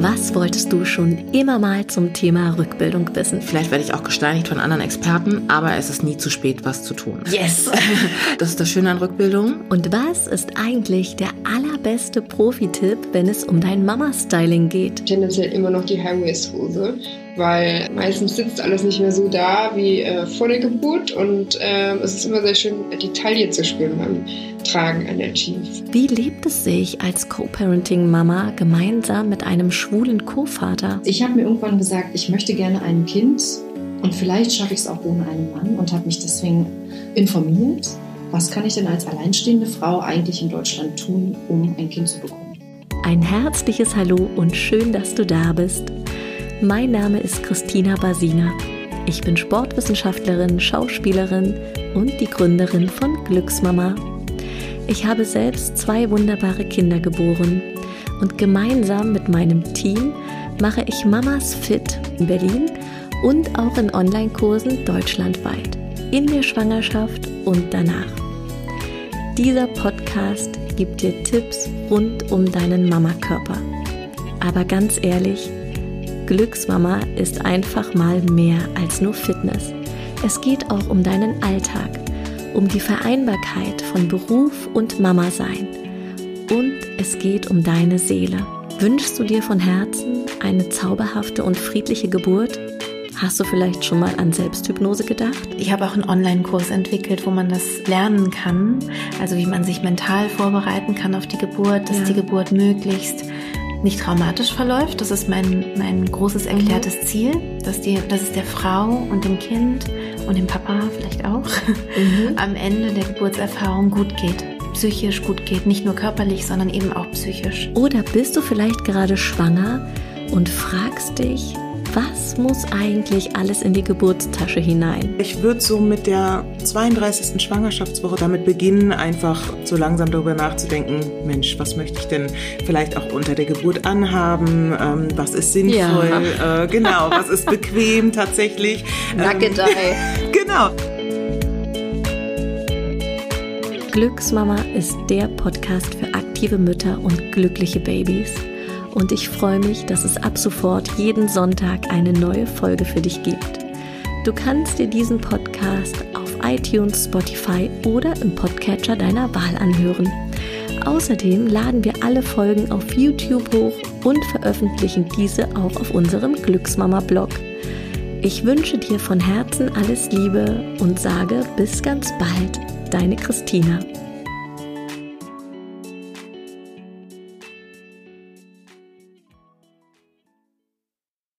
Was wolltest du schon immer mal zum Thema Rückbildung wissen? Vielleicht werde ich auch gesteinigt von anderen Experten, aber es ist nie zu spät, was zu tun. Yes! Das ist das Schöne an Rückbildung. Und was ist eigentlich der allerbeste Profi-Tipp, wenn es um dein Mama-Styling geht? Tendenziell immer noch die High-Waist-Hose, weil meistens sitzt alles nicht mehr so da wie äh, vor der Geburt und äh, es ist immer sehr schön, die Taille zu spüren beim Tragen an der Jeans. Wie lebt es sich als Co-Parenting-Mama gemeinsam mit einem schwulen Co-Vater? Ich habe mir irgendwann gesagt, ich möchte gerne ein Kind und vielleicht schaffe ich es auch ohne einen Mann und habe mich deswegen informiert, was kann ich denn als alleinstehende Frau eigentlich in Deutschland tun, um ein Kind zu bekommen. Ein herzliches Hallo und schön, dass du da bist. Mein Name ist Christina Basina. Ich bin Sportwissenschaftlerin, Schauspielerin und die Gründerin von Glücksmama. Ich habe selbst zwei wunderbare Kinder geboren und gemeinsam mit meinem Team mache ich Mamas Fit in Berlin und auch in Online-Kursen deutschlandweit, in der Schwangerschaft und danach. Dieser Podcast gibt dir Tipps rund um deinen Mamakörper. Aber ganz ehrlich, Glücksmama ist einfach mal mehr als nur Fitness. Es geht auch um deinen Alltag, um die Vereinbarkeit von Beruf und Mama sein. Und es geht um deine Seele. Wünschst du dir von Herzen eine zauberhafte und friedliche Geburt? Hast du vielleicht schon mal an Selbsthypnose gedacht? Ich habe auch einen Online-Kurs entwickelt, wo man das lernen kann. Also wie man sich mental vorbereiten kann auf die Geburt, dass ja. die Geburt möglichst nicht traumatisch verläuft. Das ist mein, mein großes erklärtes mhm. Ziel, dass, die, dass es der Frau und dem Kind und dem Papa vielleicht auch mhm. am Ende der Geburtserfahrung gut geht. Psychisch gut geht, nicht nur körperlich, sondern eben auch psychisch. Oder bist du vielleicht gerade schwanger und fragst dich, was muss eigentlich alles in die Geburtstasche hinein? Ich würde so mit der 32. Schwangerschaftswoche damit beginnen, einfach so langsam darüber nachzudenken, Mensch, was möchte ich denn vielleicht auch unter der Geburt anhaben? Ähm, was ist sinnvoll? Ja. Äh, genau, was ist bequem tatsächlich? Nugget ähm, Genau. Glücksmama ist der Podcast für aktive Mütter und glückliche Babys und ich freue mich, dass es ab sofort jeden Sonntag eine neue Folge für dich gibt. Du kannst dir diesen Podcast auf iTunes, Spotify oder im Podcatcher deiner Wahl anhören. Außerdem laden wir alle Folgen auf YouTube hoch und veröffentlichen diese auch auf unserem Glücksmama-Blog. Ich wünsche dir von Herzen alles Liebe und sage bis ganz bald, deine Christina.